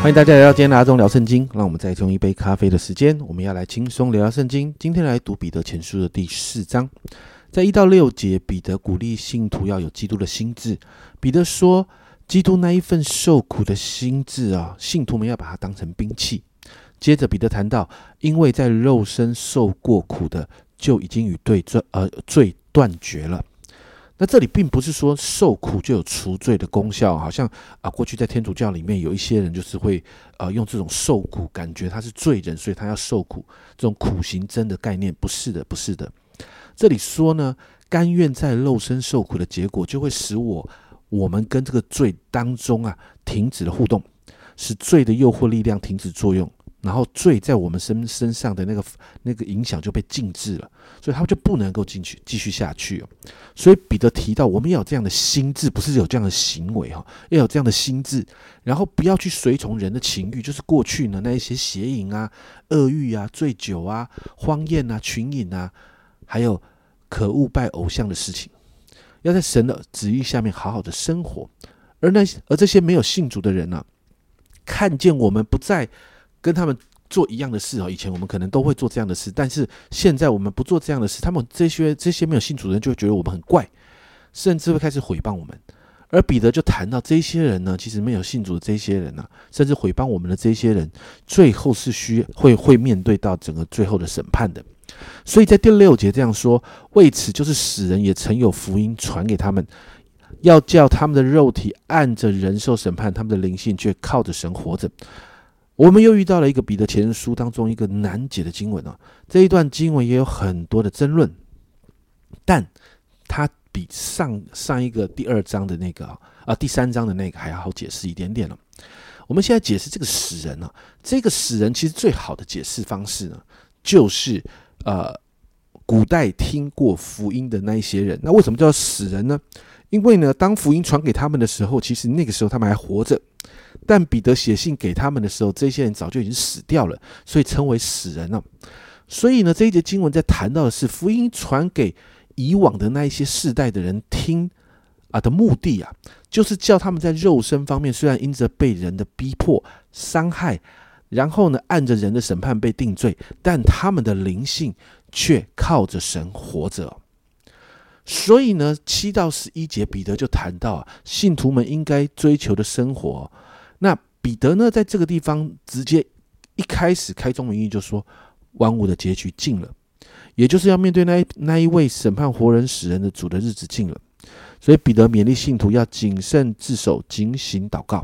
欢迎大家来到今天的阿忠聊圣经。让我们再用一杯咖啡的时间，我们要来轻松聊聊圣经。今天来读彼得前书的第四章，在一到六节，彼得鼓励信徒要有基督的心智。彼得说，基督那一份受苦的心智啊，信徒们要把它当成兵器。接着，彼得谈到，因为在肉身受过苦的，就已经与对罪呃罪断绝了。那这里并不是说受苦就有除罪的功效，好像啊，过去在天主教里面有一些人就是会呃用这种受苦，感觉他是罪人，所以他要受苦，这种苦行僧的概念不是的，不是的。这里说呢，甘愿在肉身受苦的结果，就会使我我们跟这个罪当中啊停止了互动，使罪的诱惑力量停止作用。然后罪在我们身身上的那个那个影响就被禁止了，所以他们就不能够进去继续下去。所以彼得提到，我们要有这样的心智，不是有这样的行为哈，要有这样的心智，然后不要去随从人的情欲，就是过去呢那一些邪淫啊、恶欲啊、醉酒啊、荒宴啊、群饮啊，还有可恶拜偶像的事情，要在神的旨意下面好好的生活。而那些而这些没有信主的人呢，看见我们不再。跟他们做一样的事哦，以前我们可能都会做这样的事，但是现在我们不做这样的事，他们这些这些没有信主的人就会觉得我们很怪，甚至会开始毁谤我们。而彼得就谈到这些人呢，其实没有信主的这些人呢，甚至毁谤我们的这些人，最后是需会会面对到整个最后的审判的。所以在第六节这样说，为此就是使人也曾有福音传给他们，要叫他们的肉体按着人受审判，他们的灵性却靠着神活着。我们又遇到了一个彼得前书当中一个难解的经文哦，这一段经文也有很多的争论，但它比上上一个第二章的那个啊第三章的那个还要好解释一点点了。我们现在解释这个死人呢，这个死人其实最好的解释方式呢，就是呃古代听过福音的那一些人。那为什么叫死人呢？因为呢，当福音传给他们的时候，其实那个时候他们还活着。但彼得写信给他们的时候，这些人早就已经死掉了，所以称为死人了。所以呢，这一节经文在谈到的是福音传给以往的那一些世代的人听啊的目的啊，就是叫他们在肉身方面虽然因着被人的逼迫、伤害，然后呢按着人的审判被定罪，但他们的灵性却靠着神活着。所以呢，七到十一节彼得就谈到啊，信徒们应该追求的生活。那彼得呢，在这个地方直接一开始开宗明义就说，万物的结局近了，也就是要面对那那一位审判活人死人的主的日子近了。所以彼得勉励信徒要谨慎自守，警醒祷告，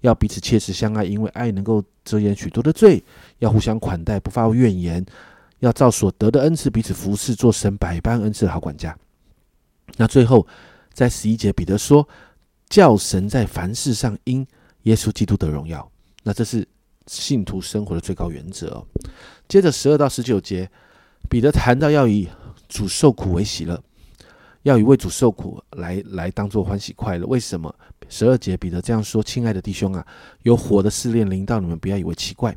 要彼此切实相爱，因为爱能够遮掩许多的罪。要互相款待，不发怨言，要照所得的恩赐彼此服侍，做神百般恩赐的好管家。那最后在十一节，彼得说，叫神在凡事上因。耶稣基督的荣耀，那这是信徒生活的最高原则。接着十二到十九节，彼得谈到要以主受苦为喜乐，要以为主受苦来来当做欢喜快乐。为什么？十二节彼得这样说：“亲爱的弟兄啊，有火的试炼临到你们，不要以为奇怪。”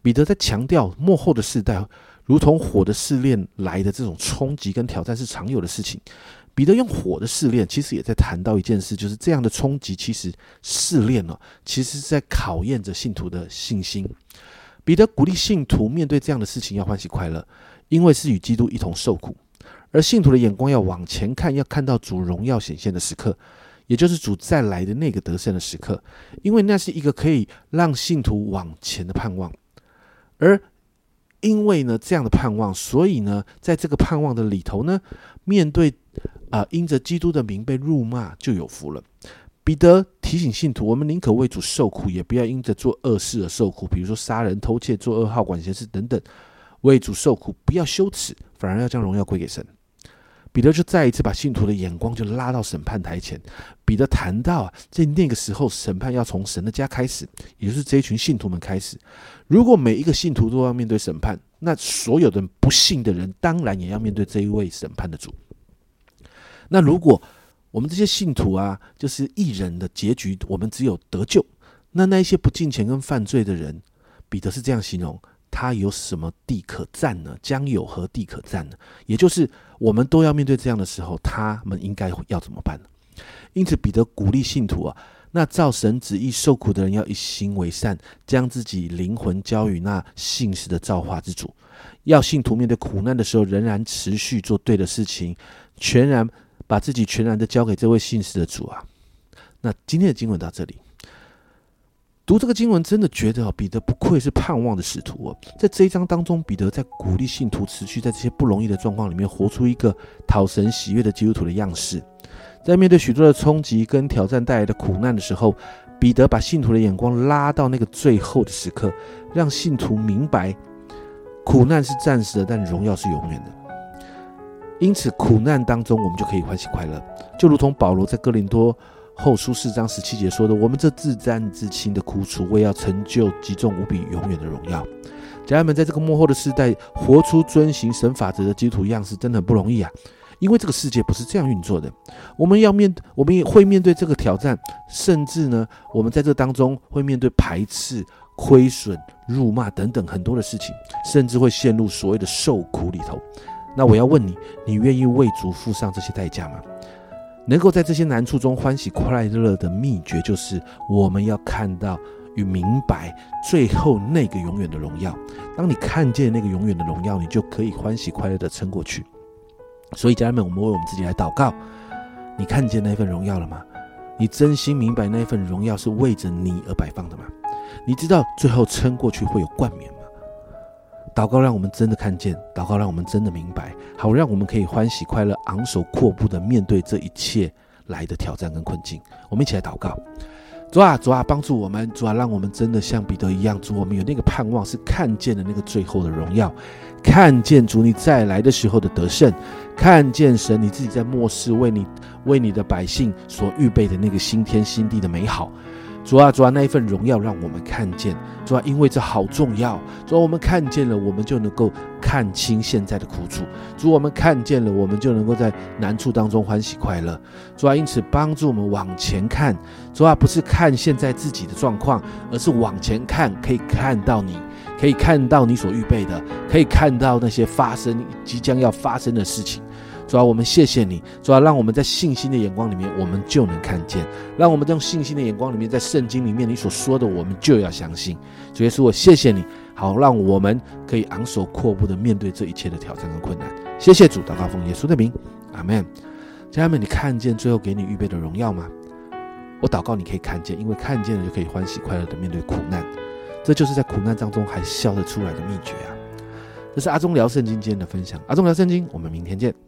彼得在强调幕后的世代，如同火的试炼来的这种冲击跟挑战是常有的事情。彼得用火的试炼，其实也在谈到一件事，就是这样的冲击，其实试炼呢，其实是在考验着信徒的信心。彼得鼓励信徒面对这样的事情要欢喜快乐，因为是与基督一同受苦，而信徒的眼光要往前看，要看到主荣耀显现的时刻，也就是主再来的那个得胜的时刻，因为那是一个可以让信徒往前的盼望，而。因为呢，这样的盼望，所以呢，在这个盼望的里头呢，面对啊，因着基督的名被辱骂，就有福了。彼得提醒信徒，我们宁可为主受苦，也不要因着做恶事而受苦，比如说杀人、偷窃、做恶号、管闲事等等，为主受苦，不要羞耻，反而要将荣耀归给神。彼得就再一次把信徒的眼光就拉到审判台前。彼得谈到啊，在那个时候，审判要从神的家开始，也就是这一群信徒们开始。如果每一个信徒都要面对审判，那所有的不信的人当然也要面对这一位审判的主。那如果我们这些信徒啊，就是一人的结局，我们只有得救，那那一些不敬钱跟犯罪的人，彼得是这样形容。他有什么地可占呢？将有何地可占呢？也就是我们都要面对这样的时候，他们应该要怎么办呢？因此，彼得鼓励信徒啊，那照神旨意受苦的人，要一心为善，将自己灵魂交与那信实的造化之主。要信徒面对苦难的时候，仍然持续做对的事情，全然把自己全然的交给这位信实的主啊。那今天的经文到这里。读这个经文，真的觉得彼得不愧是盼望的使徒哦。在这一章当中，彼得在鼓励信徒持续在这些不容易的状况里面，活出一个讨神喜悦的基督徒的样式。在面对许多的冲击跟挑战带来的苦难的时候，彼得把信徒的眼光拉到那个最后的时刻，让信徒明白，苦难是暂时的，但荣耀是永远的。因此，苦难当中我们就可以欢喜快乐，就如同保罗在哥林多。后书四章十七节说的：“我们这自战自亲的苦楚，为要成就极重无比永远的荣耀。”家人们，在这个幕后的时代，活出遵行神法则的基督徒样式，真的很不容易啊！因为这个世界不是这样运作的。我们要面，我们也会面对这个挑战，甚至呢，我们在这当中会面对排斥、亏损、辱骂等等很多的事情，甚至会陷入所谓的受苦里头。那我要问你，你愿意为主付上这些代价吗？能够在这些难处中欢喜快乐的秘诀，就是我们要看到与明白最后那个永远的荣耀。当你看见那个永远的荣耀，你就可以欢喜快乐的撑过去。所以，家人们，我们为我们自己来祷告：你看见那份荣耀了吗？你真心明白那份荣耀是为着你而摆放的吗？你知道最后撑过去会有冠冕？祷告让我们真的看见，祷告让我们真的明白，好让我们可以欢喜快乐、昂首阔步的面对这一切来的挑战跟困境。我们一起来祷告：主啊，主啊，帮助我们，主啊，让我们真的像彼得一样，主，我们有那个盼望，是看见了那个最后的荣耀，看见主你再来的时候的得胜，看见神你自己在末世为你为你的百姓所预备的那个新天新地的美好。主啊，主啊，那一份荣耀让我们看见。主啊，因为这好重要。主啊，我们看见了，我们就能够看清现在的苦楚。主，我们看见了，我们就能够在难处当中欢喜快乐。主啊，因此帮助我们往前看。主啊，不是看现在自己的状况，而是往前看，可以看到你，可以看到你所预备的，可以看到那些发生即将要发生的事情。主要我们谢谢你，主要让我们在信心的眼光里面，我们就能看见；让我们用信心的眼光里面，在圣经里面你所说的，我们就要相信。主耶稣，我谢谢你，好让我们可以昂首阔步的面对这一切的挑战跟困难。谢谢主，祷告奉耶稣的名，阿门。家人们，你看见最后给你预备的荣耀吗？我祷告你可以看见，因为看见了就可以欢喜快乐的面对苦难。这就是在苦难当中还笑得出来的秘诀啊！这是阿忠聊圣经今天的分享，阿忠聊圣经，我们明天见。